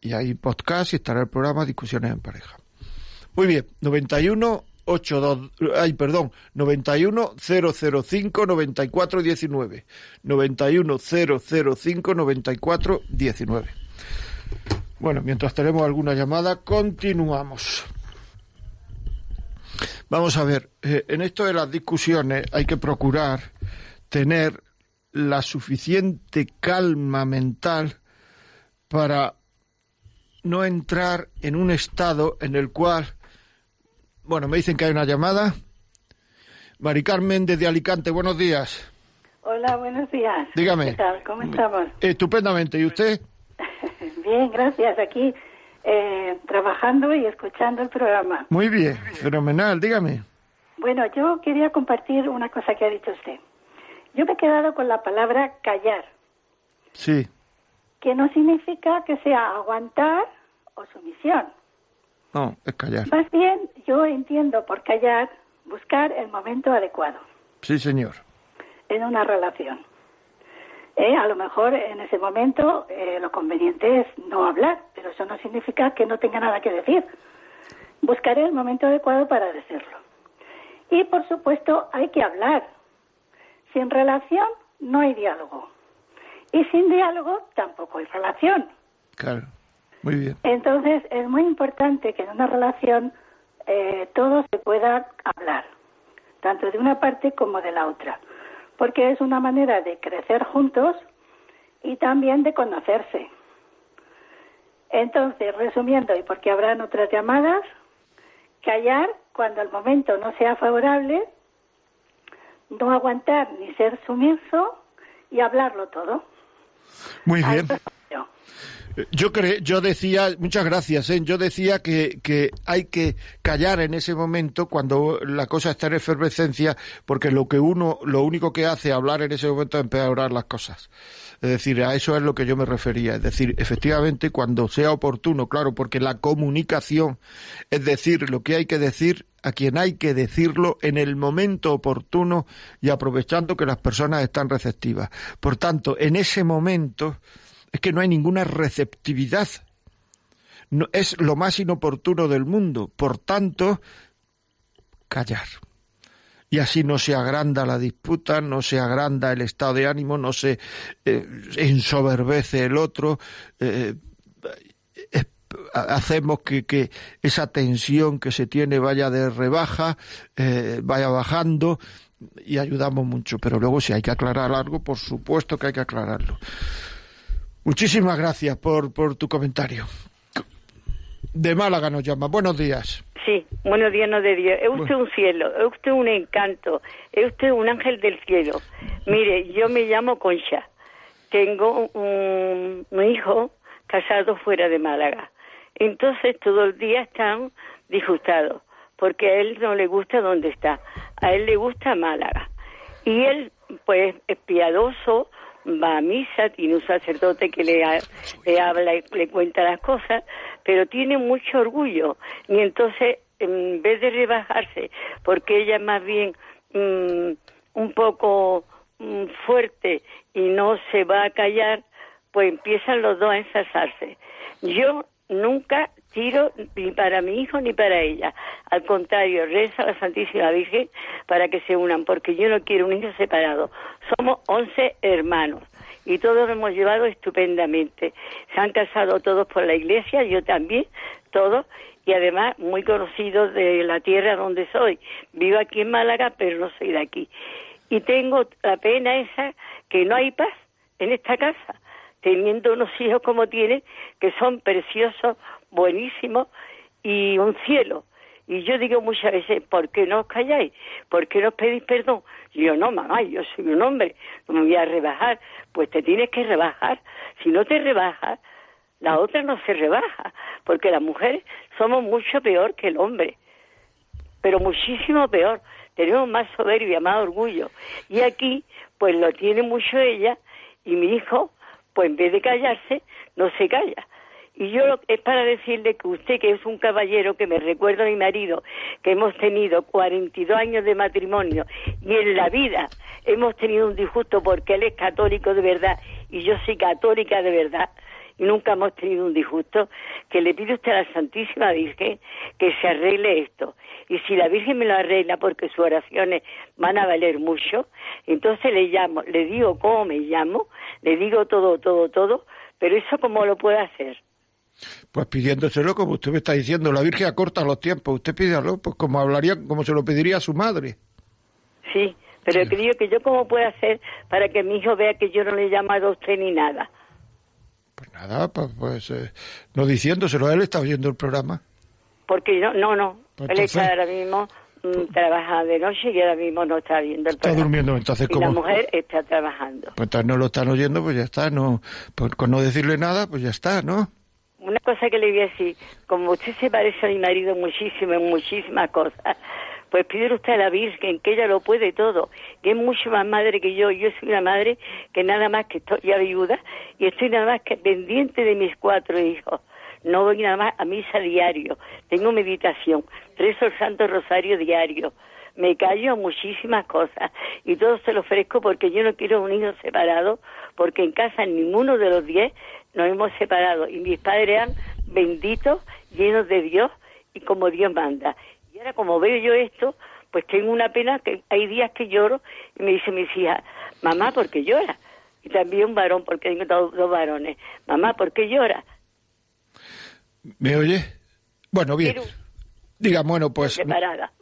y hay podcast y estará el programa Discusiones en Pareja. Muy bien, 91 82, ay, perdón, 91 005 94 19. 91 005 94 19. Bueno, mientras tenemos alguna llamada, continuamos. Vamos a ver, eh, en esto de las discusiones hay que procurar tener la suficiente calma mental para no entrar en un estado en el cual, bueno, me dicen que hay una llamada. Mari Carmen desde Alicante, buenos días. Hola, buenos días. Dígame. ¿Qué tal? ¿Cómo estamos? Estupendamente. ¿Y usted? bien, gracias. Aquí eh, trabajando y escuchando el programa. Muy bien, fenomenal. Dígame. Bueno, yo quería compartir una cosa que ha dicho usted. Yo me he quedado con la palabra callar. Sí. Que no significa que sea aguantar o sumisión. No, es callar. Más bien, yo entiendo por callar buscar el momento adecuado. Sí, señor. En una relación. Eh, a lo mejor en ese momento eh, lo conveniente es no hablar, pero eso no significa que no tenga nada que decir. Buscaré el momento adecuado para decirlo. Y por supuesto hay que hablar. Sin relación no hay diálogo. Y sin diálogo tampoco hay relación. Claro. Muy bien. Entonces es muy importante que en una relación eh, todo se pueda hablar, tanto de una parte como de la otra, porque es una manera de crecer juntos y también de conocerse. Entonces, resumiendo, y porque habrán otras llamadas, callar cuando el momento no sea favorable, no aguantar ni ser sumiso y hablarlo todo. Muy bien. Yo creo, yo decía, muchas gracias, ¿eh? yo decía que, que hay que callar en ese momento cuando la cosa está en efervescencia, porque lo que uno, lo único que hace hablar en ese momento es empeorar las cosas. Es decir, a eso es lo que yo me refería. Es decir, efectivamente, cuando sea oportuno, claro, porque la comunicación es decir lo que hay que decir a quien hay que decirlo en el momento oportuno y aprovechando que las personas están receptivas. Por tanto, en ese momento es que no hay ninguna receptividad. No, es lo más inoportuno del mundo. Por tanto, callar. Y así no se agranda la disputa, no se agranda el estado de ánimo, no se eh, ensoberbece el otro. Eh, hacemos que, esa tensión que se tiene vaya de rebaja, eh, vaya bajando y ayudamos mucho. Pero luego si hay que aclarar algo, por supuesto que hay que aclararlo. Muchísimas gracias por, por tu comentario. De Málaga nos llama. Buenos días. Sí, buenos días, no de Dios. Es usted un cielo, es usted un encanto, es usted un ángel del cielo. Mire, yo me llamo Concha. Tengo un, hijo casado fuera de Málaga. Entonces todo el día están disgustados, porque a él no le gusta donde está. A él le gusta Málaga. Y él, pues, es piadoso, va a misa, tiene un sacerdote que le, le habla y le cuenta las cosas, pero tiene mucho orgullo. Y entonces, en vez de rebajarse, porque ella es más bien mm, un poco mm, fuerte y no se va a callar, pues empiezan los dos a ensalzarse. Yo nunca tiro ni para mi hijo ni para ella. Al contrario, reza a la Santísima Virgen para que se unan, porque yo no quiero un hijo separado. Somos once hermanos y todos lo hemos llevado estupendamente. Se han casado todos por la iglesia, yo también, todos, y además muy conocidos de la tierra donde soy. Vivo aquí en Málaga, pero no soy de aquí. Y tengo la pena esa que no hay paz en esta casa, teniendo unos hijos como tiene, que son preciosos, buenísimo y un cielo. Y yo digo muchas veces, ¿por qué no os calláis? ¿Por qué no os pedís perdón? Y yo, no, mamá, yo soy un hombre, no me voy a rebajar. Pues te tienes que rebajar. Si no te rebajas, la otra no se rebaja, porque las mujeres somos mucho peor que el hombre, pero muchísimo peor. Tenemos más soberbia, más orgullo. Y aquí, pues lo tiene mucho ella, y mi hijo, pues en vez de callarse, no se calla. Y yo es para decirle que usted, que es un caballero que me recuerda a mi marido, que hemos tenido 42 años de matrimonio y en la vida hemos tenido un disgusto porque él es católico de verdad y yo soy católica de verdad y nunca hemos tenido un disgusto, que le pide usted a la Santísima Virgen que se arregle esto. Y si la Virgen me lo arregla porque sus oraciones van a valer mucho, entonces le llamo, le digo cómo me llamo, le digo todo, todo, todo, pero eso cómo lo puede hacer. Pues pidiéndoselo, como usted me está diciendo, la Virgen acorta los tiempos, usted pídalo, pues como hablaría, como se lo pediría a su madre. Sí, pero sí. creo que yo cómo puedo hacer para que mi hijo vea que yo no le he llamado a usted ni nada. Pues nada, pues, pues eh, no diciéndoselo, él está oyendo el programa. Porque no, no, no, pues él está ahora mismo mm, trabaja de noche y ahora mismo no está viendo el está programa. durmiendo, entonces y como... la mujer está trabajando. Pues entonces no lo están oyendo, pues ya está, no, pues con no decirle nada, pues ya está, ¿no? Una cosa que le voy a decir, como usted se parece a mi marido muchísimo en muchísimas cosas, pues pide usted a la Virgen que ella lo puede todo, que es mucho más madre que yo. Yo soy una madre que nada más que estoy ya viuda y estoy nada más que pendiente de mis cuatro hijos. No voy nada más a misa diario, tengo meditación, rezo el Santo Rosario diario, me callo muchísimas cosas y todo se lo ofrezco porque yo no quiero un hijo separado, porque en casa ninguno de los diez nos hemos separado y mis padres eran benditos, llenos de Dios y como Dios manda. Y ahora como veo yo esto, pues tengo una pena que hay días que lloro y me dice mis hijas, mamá, ¿por qué llora? Y también un varón, porque tengo dos, dos varones. Mamá, ¿por qué llora? ¿Me oye? Bueno, bien. Diga, bueno, pues... separada.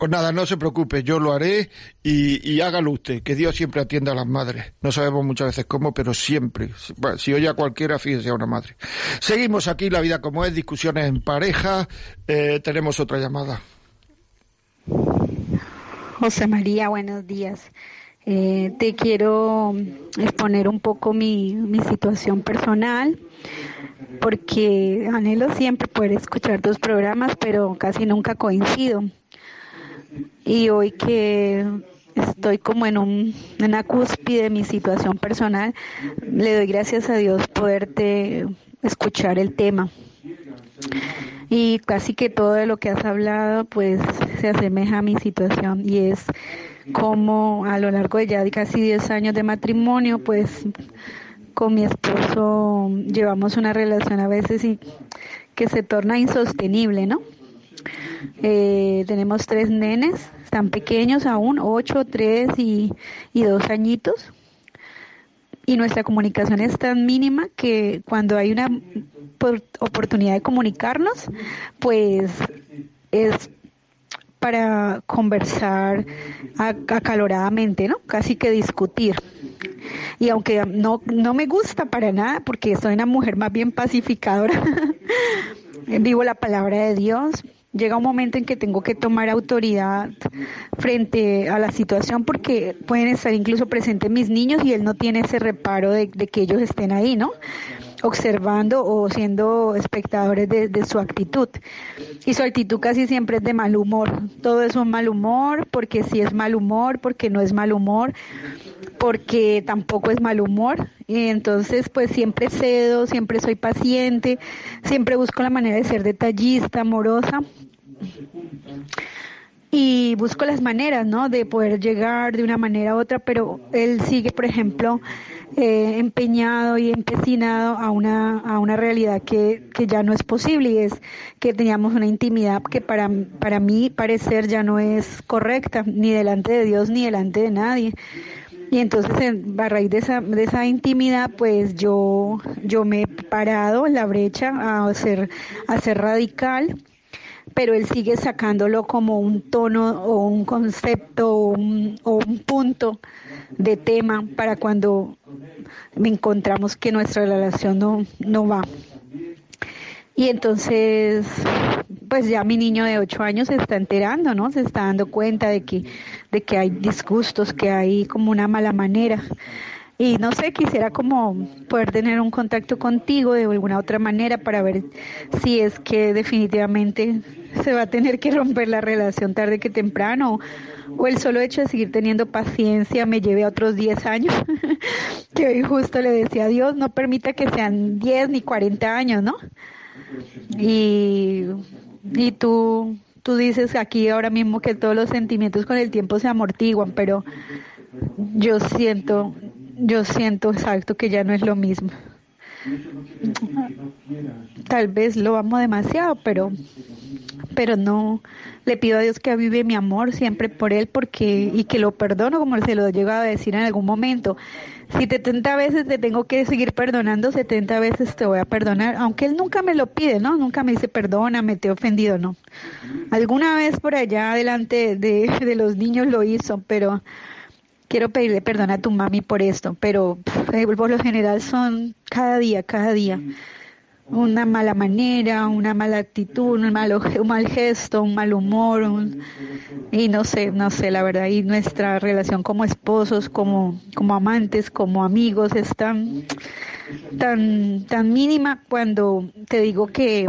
Pues nada, no se preocupe, yo lo haré y, hágalo usted, que Dios siempre atienda a las madres. No sabemos muchas veces cómo, pero siempre. Si oye a cualquiera, fíjese a una madre. Seguimos aquí, la vida como es, discusiones en pareja. Eh, tenemos otra llamada. José María, buenos días. Eh, te quiero exponer un poco mi, mi situación personal, porque anhelo siempre poder escuchar tus programas, pero casi nunca coincido. Y hoy que estoy como en un, una cúspide de mi situación personal, le doy gracias a Dios poderte escuchar el tema. Y casi que todo de lo que has hablado pues se asemeja a mi situación y es como a lo largo de ya casi 10 años de matrimonio pues con mi esposo llevamos una relación a veces que se torna insostenible, ¿no? Eh, tenemos tres nenes, están pequeños aún, ocho, tres y, y dos añitos. Y nuestra comunicación es tan mínima que cuando hay una oportunidad de comunicarnos, pues es para conversar acaloradamente, ¿no? Casi que discutir. Y aunque no, no me gusta para nada, porque soy una mujer más bien pacificadora, vivo la palabra de Dios, llega un momento en que tengo que tomar autoridad frente a la situación porque pueden estar incluso presentes mis niños y él no tiene ese reparo de, que ellos estén ahí, ¿no? observando o siendo espectadores de, su actitud. Y su actitud casi siempre es de mal humor. Todo es un mal humor, porque si es mal humor, porque no es mal humor, porque tampoco es mal humor. Y entonces, pues siempre cedo, siempre soy paciente, siempre busco la manera de ser detallista, amorosa, y busco las maneras, ¿no? De poder llegar de una manera u otra, pero él sigue, por ejemplo, eh, empeñado y empecinado a una, a una realidad que, que ya no es posible y es que teníamos una intimidad que para, para mí parecer ya no es correcta, ni delante de Dios ni delante de nadie. Y entonces, a raíz de esa, de esa intimidad, pues yo, yo me he parado en la brecha a ser, a ser radical pero él sigue sacándolo como un tono o un concepto o un, punto de tema para cuando encontramos que nuestra relación no, no va. Y entonces, pues ya mi niño de ocho años se está enterando, ¿no? Se está dando cuenta de que, de que hay disgustos, que hay como una mala manera. Y no sé, quisiera como poder tener un contacto contigo de alguna otra manera para ver si es que definitivamente se va a tener que romper la relación tarde que temprano o el solo hecho de seguir teniendo paciencia me lleve a otros 10 años, que hoy justo le decía a Dios, no permita que sean 10 ni 40 años, ¿no? Y, y tú, tú dices aquí ahora mismo que todos los sentimientos con el tiempo se amortiguan, pero yo siento yo siento exacto que ya no es lo mismo. Tal vez lo amo demasiado, pero pero no le pido a Dios que avive mi amor siempre por él porque y que lo perdono como se lo he llegado a decir en algún momento. Si 70 veces te tengo que seguir perdonando, 70 veces te voy a perdonar, aunque él nunca me lo pide, ¿no? Nunca me dice perdóname, te he ofendido, no. Alguna vez por allá delante de, de los niños lo hizo, pero quiero pedirle perdón a tu mami por esto, pero eh, por lo general son cada día, cada día. Una mala manera, una mala actitud, un mal, un mal gesto, un mal humor, y no sé, no sé, la verdad, y nuestra relación como esposos, como, como amantes, como amigos es tan, tan, tan mínima cuando te digo que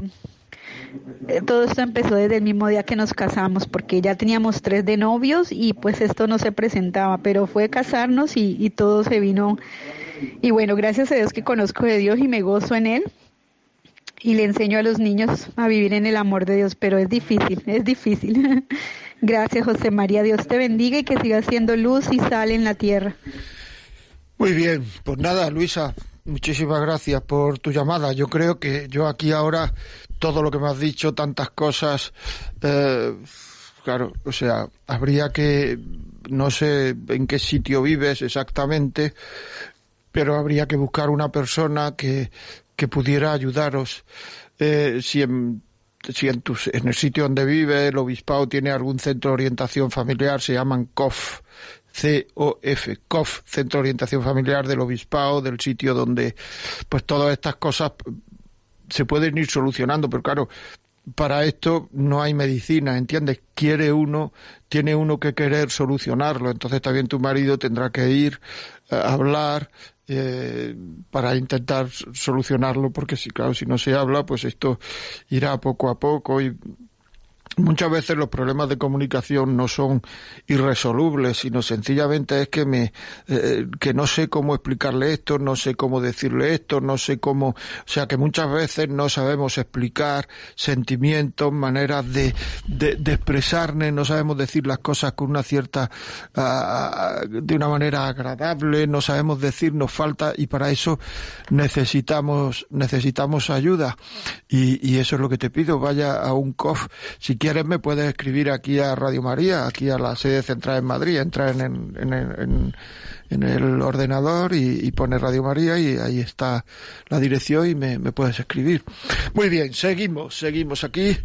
todo esto empezó desde el mismo día que nos casamos, porque ya teníamos tres de novios y pues esto no se presentaba, pero fue casarnos y, todo se vino. Y bueno, gracias a Dios que conozco de Dios y me gozo en Él y le enseño a los niños a vivir en el amor de Dios, pero es difícil, es difícil. Gracias José María, Dios te bendiga y que siga siendo luz y sal en la tierra. Muy bien, pues nada, Luisa, muchísimas gracias por tu llamada. Yo creo que yo aquí ahora todo lo que me has dicho, tantas cosas, eh, claro, o sea, habría que, no sé en qué sitio vives exactamente, pero habría que buscar una persona que, que pudiera ayudaros. Eh, si en, si en, en el sitio donde vive el obispado tiene algún centro de orientación familiar, se llaman COF, C-O-F, COF, Centro de Orientación Familiar del Obispado, del sitio donde pues todas estas cosas se pueden ir solucionando, pero claro, para esto no hay medicina, ¿entiendes? Quiere uno, tiene uno que querer solucionarlo, entonces también tu marido tendrá que ir a hablar eh, para intentar solucionarlo, porque si claro, si no se habla, pues esto irá poco a poco y Muchas veces los problemas de comunicación no son irresolubles, sino sencillamente es que me eh, que no sé cómo explicarle esto, no sé cómo decirle esto, no sé cómo, o sea que muchas veces no sabemos explicar sentimientos, maneras de, de, expresarnos, no sabemos decir las cosas con una cierta uh, de una manera agradable, no sabemos decir, nos falta y para eso necesitamos necesitamos ayuda. Y, y eso es lo que te pido, vaya a un COF si quieres me puedes escribir aquí a Radio María, aquí a la sede central en Madrid, entra en, en, en, el ordenador y, y pones Radio María y ahí está la dirección y me, me puedes escribir. Muy bien, seguimos, seguimos aquí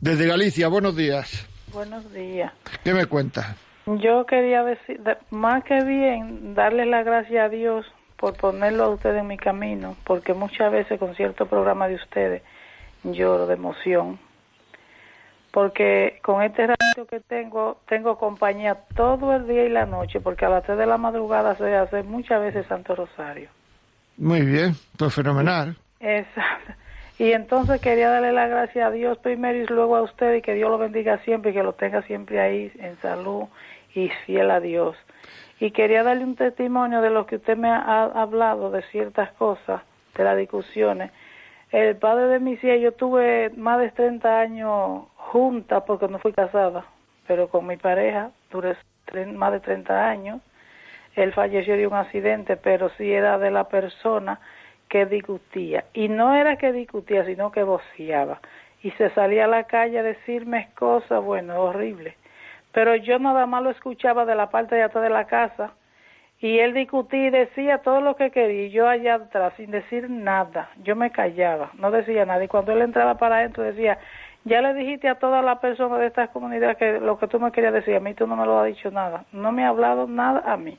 desde Galicia. Buenos días. Buenos días. ¿Qué me cuentas? Yo quería decir, más que bien, darle la gracia a Dios por ponerlo a ustedes en mi camino, porque muchas veces con cierto programa de ustedes lloro de emoción porque con este ratito que tengo, tengo compañía todo el día y la noche, porque a las 3 de la madrugada se hace muchas veces Santo Rosario. Muy bien, pues fenomenal. Exacto. Y entonces quería darle la gracia a Dios primero y luego a usted y que Dios lo bendiga siempre y que lo tenga siempre ahí en salud y fiel a Dios. Y quería darle un testimonio de lo que usted me ha hablado de ciertas cosas, de las discusiones. El padre de mi hija, yo tuve más de 30 años junta porque no fui casada, pero con mi pareja duré más de 30 años. Él falleció de un accidente, pero sí era de la persona que discutía. Y no era que discutía, sino que voceaba. Y se salía a la calle a decirme cosas, bueno, horribles. Pero yo nada más lo escuchaba de la parte de atrás de la casa. Y él discutía y decía todo lo que quería. Y yo allá atrás, sin decir nada. Yo me callaba, no decía nada. Y cuando él entraba para adentro, decía, ya le dijiste a todas las personas de esta comunidad que lo que tú me querías decir, a mí tú no me lo has dicho nada, no me ha hablado nada a mí.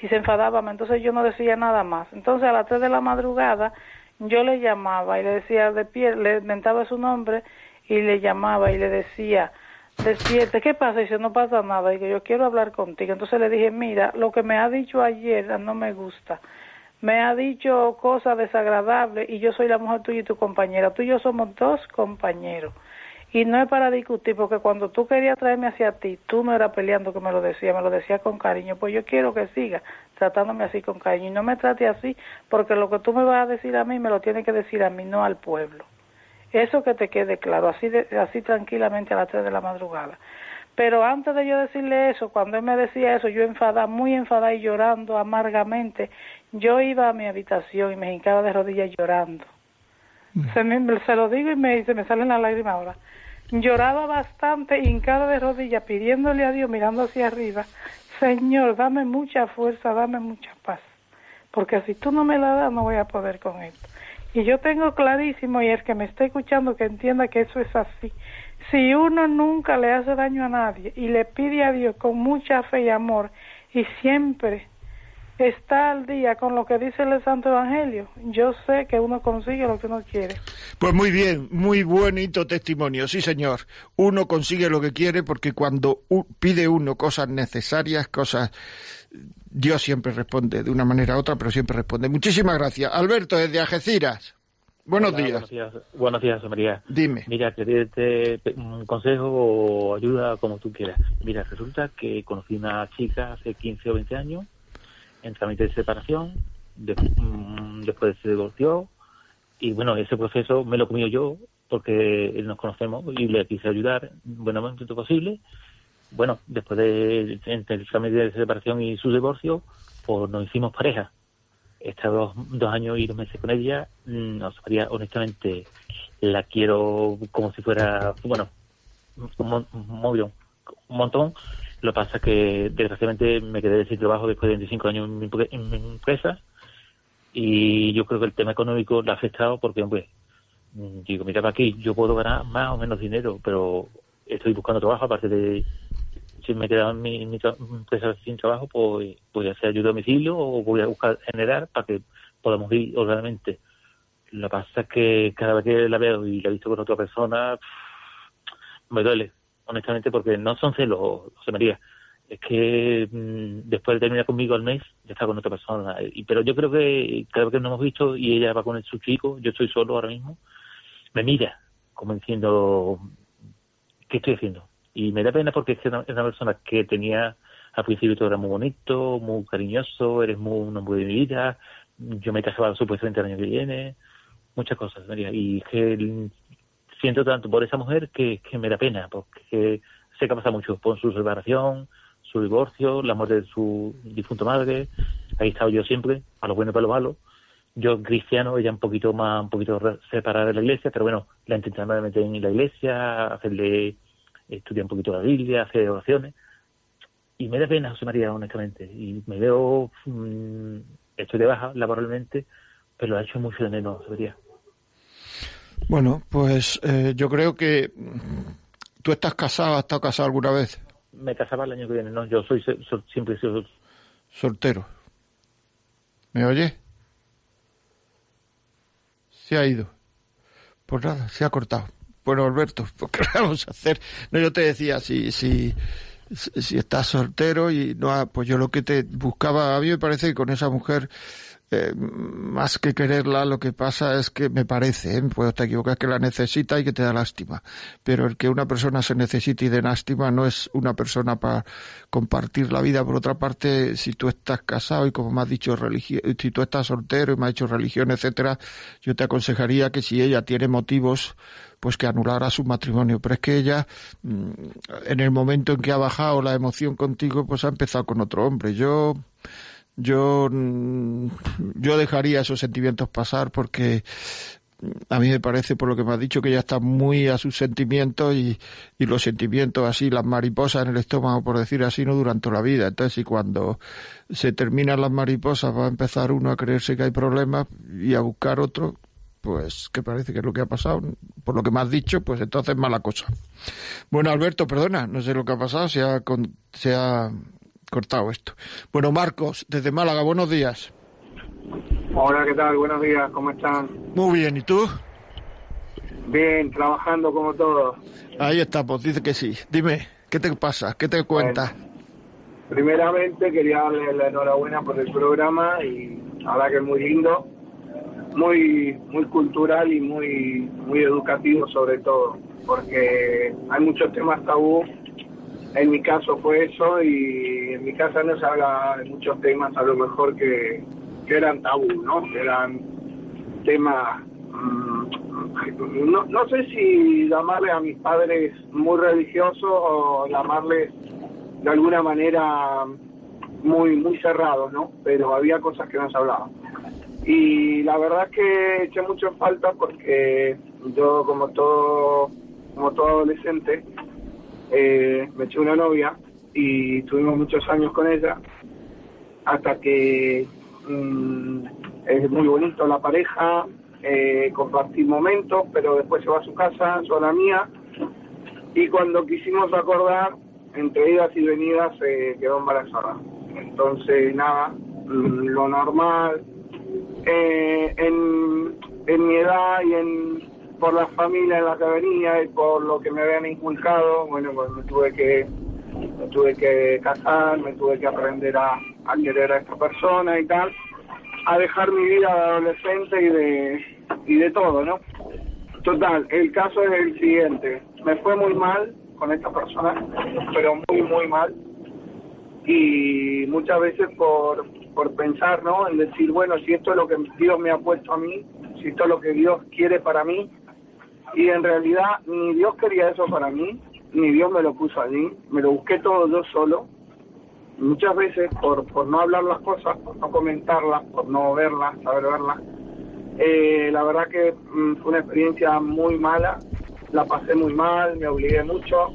Y se enfadaba, entonces yo no decía nada más. Entonces a las tres de la madrugada yo le llamaba y le decía de pie, le mentaba su nombre y le llamaba y le decía, despierte, ¿qué pasa? Dice, no pasa nada, que yo quiero hablar contigo. Entonces le dije, mira, lo que me ha dicho ayer no me gusta. Me ha dicho cosas desagradables y yo soy la mujer tuya y tu compañera. Tú y yo somos dos compañeros. Y no es para discutir, porque cuando tú querías traerme hacia ti, tú no eras peleando que me lo decía, me lo decía con cariño. Pues yo quiero que siga tratándome así con cariño. Y no me trate así, porque lo que tú me vas a decir a mí, me lo tienes que decir a mí, no al pueblo. Eso que te quede claro, así, así tranquilamente a las tres de la madrugada. Pero antes de yo decirle eso, cuando él me decía eso, yo enfadada, muy enfadada y llorando amargamente, yo iba a mi habitación y me hincaba de rodillas llorando. Mm. Se, me, se lo digo y me, se me salen las lágrimas ahora lloraba bastante, hincada de rodillas, pidiéndole a Dios, mirando hacia arriba, Señor, dame mucha fuerza, dame mucha paz, porque si tú no me la das, no voy a poder con esto. Y yo tengo clarísimo, y el que me está escuchando, que entienda que eso es así. Si uno nunca le hace daño a nadie y le pide a Dios con mucha fe y amor, y siempre está al día con lo que dice el Santo Evangelio, yo sé que uno consigue lo que uno quiere. Pues muy bien, muy bonito testimonio, sí señor. Uno consigue lo que quiere porque cuando pide uno cosas necesarias, cosas... Dios siempre responde de una manera u otra, pero siempre responde. Muchísimas gracias. Alberto, desde Algeciras. Buenos días. Buenos días, María. Dime. Mira, te, un consejo o ayuda como tú quieras. Mira, resulta que conocí una chica hace 15 o 20 años en trámite de separación, mm, después se divorció y bueno, ese proceso me lo comí yo porque nos conocemos y le quise ayudar buenamente posible. Bueno, después de entre el trámite de separación y su divorcio, pues nos hicimos pareja. He estado dos, años y dos meses con ella. Mm, no sabría, honestamente, la quiero como si fuera, bueno, un, un montón lo que pasa es que desgraciadamente me quedé sin trabajo después de 25 años en mi, empresa y yo creo que el tema económico le ha afectado porque, pues, digo, mira, aquí yo puedo ganar más o menos dinero, pero estoy buscando trabajo, aparte de si me quedaba en mi, empresa sin trabajo, pues voy a hacer ayuda a domicilio o voy a buscar generar para que podamos ir ordenadamente Lo que pasa es que cada vez que la veo y la he visto con otra persona, me duele, honestamente, porque no son celos, José María. Es que mm, después de terminar conmigo al mes, ya está con otra persona. Y, pero yo creo que cada vez que nos hemos visto y ella va con su chico, yo estoy solo ahora mismo, me mira como diciendo, ¿qué estoy haciendo? Y me da pena porque es una, persona que tenía al principio todo era muy bonito, muy cariñoso, eres muy un hombre de mi vida, yo me casaba supuestamente el año que viene, muchas cosas, María. Y que siento tanto por esa mujer que, que me da pena, porque sé que ha pasado mucho por su separación, su divorcio, la muerte de su difunto madre, ahí he estado yo siempre, a lo bueno y para lo malo. Yo cristiano, ella un poquito más, un poquito separada de la iglesia, pero bueno, la intentando meter en la iglesia, hacerle estudiar un poquito la Biblia, hacer oraciones. Y me da pena, José María, honestamente. Y me veo, mmm, estoy de baja laboralmente, pero ha hecho mucho de menos, José María. Bueno, pues eh, yo creo que tú estás casado, ¿has estado casado alguna vez? Me casaba el año que viene, no, yo soy sol, siempre he sido soltero. ¿Me oye? Se ha ido. Pues nada, se ha cortado. Bueno, Alberto, pues ¿qué vamos a hacer? No, yo te decía, si, si, si estás soltero y no, pues yo lo que te buscaba, a mí me parece que con esa mujer eh, más que quererla, lo que pasa es que me parece, ¿eh? puedo estar equivocado, que la necesita y que te da lástima. Pero el que una persona se necesite y de lástima no es una persona para compartir la vida. Por otra parte, si tú estás casado y como me has dicho, religión, si tú estás soltero y me has dicho religión, etcétera, yo te aconsejaría que si ella tiene motivos, pues que anulara su matrimonio. Pero es que ella, mm, en el momento en que ha bajado la emoción contigo, pues ha empezado con otro hombre. Yo, yo, mm, yo dejaría esos sentimientos pasar porque a mí me parece, por lo que me ha dicho, que ella está muy a sus sentimientos y, y, los sentimientos así, las mariposas en el estómago, por decir así, no duran toda la vida. Entonces, y cuando se terminan las mariposas, va a empezar uno a creerse que hay problemas y a buscar otro, pues que parece que es lo que ha pasado. Por lo que me has dicho, pues entonces mala cosa. Bueno, Alberto, perdona, no sé lo que ha pasado, se ha, se ha cortado esto. Bueno, Marcos, desde Málaga, buenos días. Hola, ¿qué tal? Buenos días, ¿cómo están? Muy bien, ¿y tú? Bien, trabajando como todos. Ahí está, pues dice que sí. Dime, ¿qué te pasa? ¿Qué te cuentas? Bueno, primeramente quería darle la enhorabuena por el programa y ahora que es muy lindo, muy muy cultural y muy muy educativo sobre todo, porque hay muchos temas tabú en mi caso fue eso y en mi casa no se habla de muchos temas a lo mejor que, eran tabú, ¿no? Eran temas, mmm, no, no sé si llamarle a mis padres muy religiosos o llamarles de alguna manera muy muy cerrados, ¿no? Pero había cosas que no se hablaban. Y la verdad es que eché mucho en falta porque yo como todo como todo adolescente eh, me eché una novia y tuvimos muchos años con ella hasta que mmm, es muy bonito la pareja, eh, compartir momentos, pero después se va a su casa, yo a la mía, y cuando quisimos acordar, entre idas y venidas, se quedó embarazada. Entonces, nada, mmm, lo normal, eh, en, en mi edad y en por la familia en la que venía y por lo que me habían inculcado, bueno, pues me tuve que me tuve que casar, me tuve que aprender a, a querer a esta persona y tal, a dejar mi vida de adolescente y de y de todo, ¿no? Total, el caso es el siguiente, me fue muy mal con esta persona, pero muy muy mal y muchas veces por por pensar, ¿no? En decir, bueno, si esto es lo que Dios me ha puesto a mí, si esto es lo que Dios quiere para mí, y en realidad ni Dios quería eso para mí, ni Dios me lo puso allí, me lo busqué todo yo solo. Muchas veces por, por no hablar las cosas, por no comentarlas, por no verlas, saber verlas, eh, la verdad que mm, fue una experiencia muy mala, la pasé muy mal, me obligué mucho.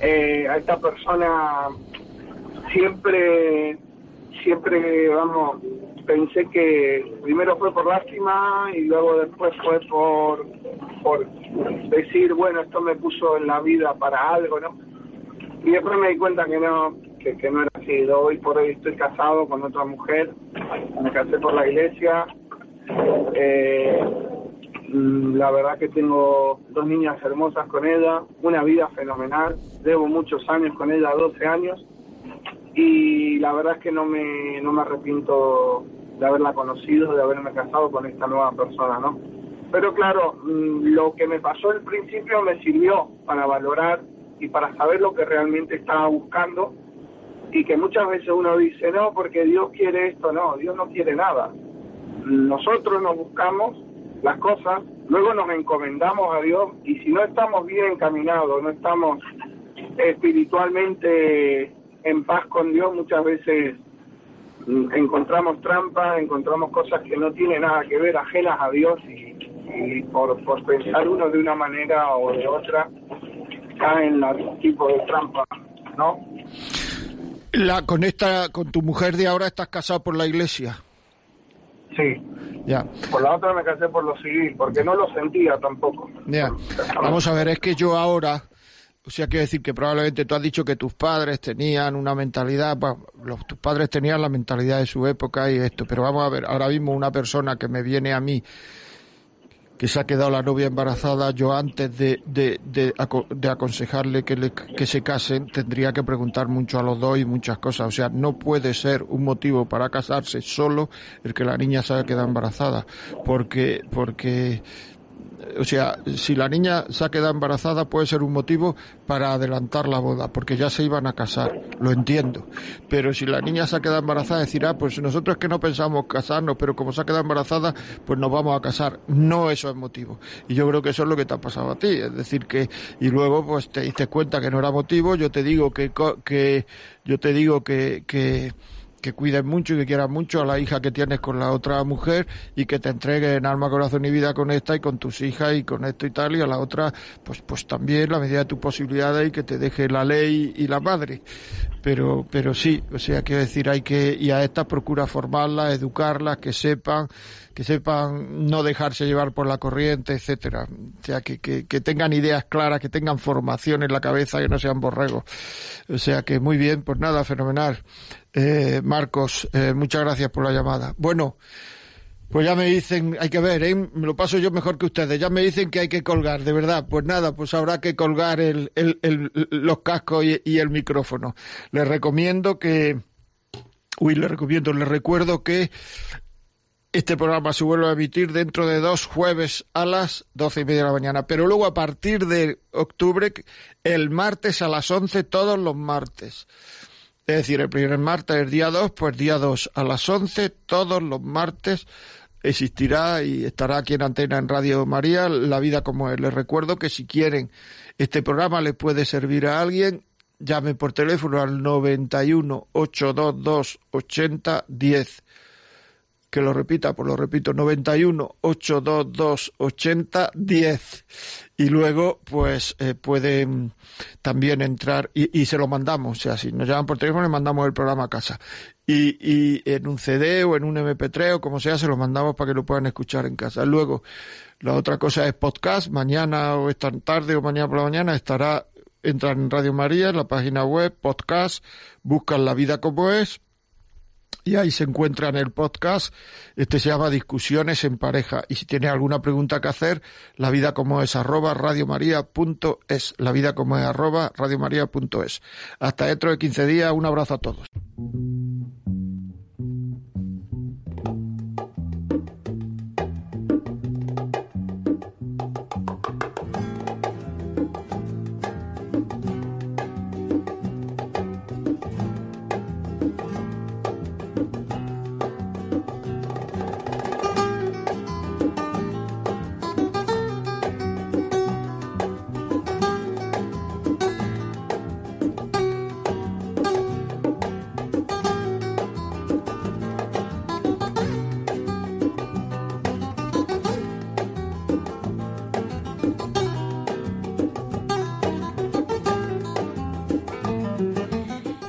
Eh, a esta persona siempre, siempre, vamos, pensé que primero fue por lástima y luego después fue por, por decir, bueno, esto me puso en la vida para algo, ¿no? Y después me di cuenta que no, que, no era así. Hoy por hoy estoy casado con otra mujer, me casé por la iglesia, eh, Mm, La verdad que tengo dos niñas hermosas con ella, una vida fenomenal. Llevo muchos años con ella, 12 años. Y la verdad es que no me, no me arrepiento de haberla conocido, de haberme casado con esta nueva persona, ¿no? Pero claro, mm, lo que me pasó al principio me sirvió para valorar y para saber lo que realmente estaba buscando y que muchas veces uno dice, no, porque Dios quiere esto, no, Dios no quiere nada. Nosotros nos buscamos las cosas, luego nos encomendamos a Dios y si no estamos bien encaminados, no estamos espiritualmente en paz con Dios, muchas veces mm, encontramos trampas, encontramos cosas que no tienen nada que ver, ajenas a Dios y, y por, por pensar uno de una manera o de otra caen en algún tipo de trampa, ¿no? La, con esta, con tu mujer de ahora estás casado por la iglesia. Sí. Ya. Por la otra me casé por lo civil, porque no lo sentía tampoco. Ya. Vamos a ver, es que yo ahora, o sea, quiero decir que probablemente tú has dicho que tus padres tenían una mentalidad, los, tus padres tenían la mentalidad de su época y esto, pero vamos a ver, ahora mismo una persona que me viene a mí que se ha quedado la novia embarazada, yo antes de, de, de, de aconsejarle que, le- que se casen, tendría que preguntar mucho a los dos y muchas cosas. O sea, no puede ser un motivo para casarse solo el que la niña se haya quedado embarazada, porque, porque o sea, si la niña se ha quedado embarazada puede ser un motivo para adelantar la boda, porque ya se iban a casar, lo entiendo. Pero si la niña se ha quedado embarazada, decir, ah, pues nosotros que no pensamos casarnos, pero como se ha quedado embarazada, pues nos vamos a casar. No eso es motivo. Y yo creo que eso es lo que te ha pasado a ti. Es decir, que, y luego pues te diste cuenta que no era motivo, yo te digo que, que yo te digo que, que, que cuides mucho y que quieras mucho a la hija que tienes con la otra mujer y que te entregues en alma, corazón y vida con esta y con tus hijas y con esto y tal y a la otra pues pues también la medida de tus posibilidades y que te deje la ley y la madre. Pero pero sí o sea quiero decir hay que y a estas procura formarlas educarlas que sepan que sepan no dejarse llevar por la corriente etcétera. O sea que, que, que tengan ideas claras que tengan formación en la cabeza que no sean borregos. O sea que muy bien pues nada fenomenal eh, Marcos, eh, muchas gracias por la llamada. Bueno, pues ya me dicen, hay que ver, ¿eh? me lo paso yo mejor que ustedes, ya me dicen que hay que colgar, de verdad. Pues nada, pues habrá que colgar el, el, el- los cascos y, y el micrófono. Les recomiendo que, uy, les recomiendo, les recuerdo que este programa se vuelve a emitir dentro de dos jueves a las doce y media de la mañana. Pero luego a partir de octubre, el martes a las once, todos los martes. Es decir, el primer martes es día 2, pues día 2 a las 11, todos los martes existirá y estará aquí en Antena en Radio María, La Vida como es. Les recuerdo que si quieren, este programa le puede servir a alguien, llamen por teléfono al 91 822 80 10 que lo repita, pues lo repito, 91 822 80 10 y luego pues eh, pueden también entrar y, se lo mandamos, o sea, si nos llaman por teléfono le mandamos el programa a casa. Y, y en un CD o en un MP3 o como sea se lo mandamos para que lo puedan escuchar en casa. Luego la otra cosa es podcast, mañana o esta tarde o mañana por la mañana estará entran en Radio María, en la página web, podcast, buscan la vida como es y ahí se encuentra en el podcast. Este se llama Discusiones en pareja. Y si tiene alguna pregunta que hacer, la vida como es arroba radiomaria.es. La vida como es arroba radiomaria.es. Hasta dentro de 15 días, un abrazo a todos.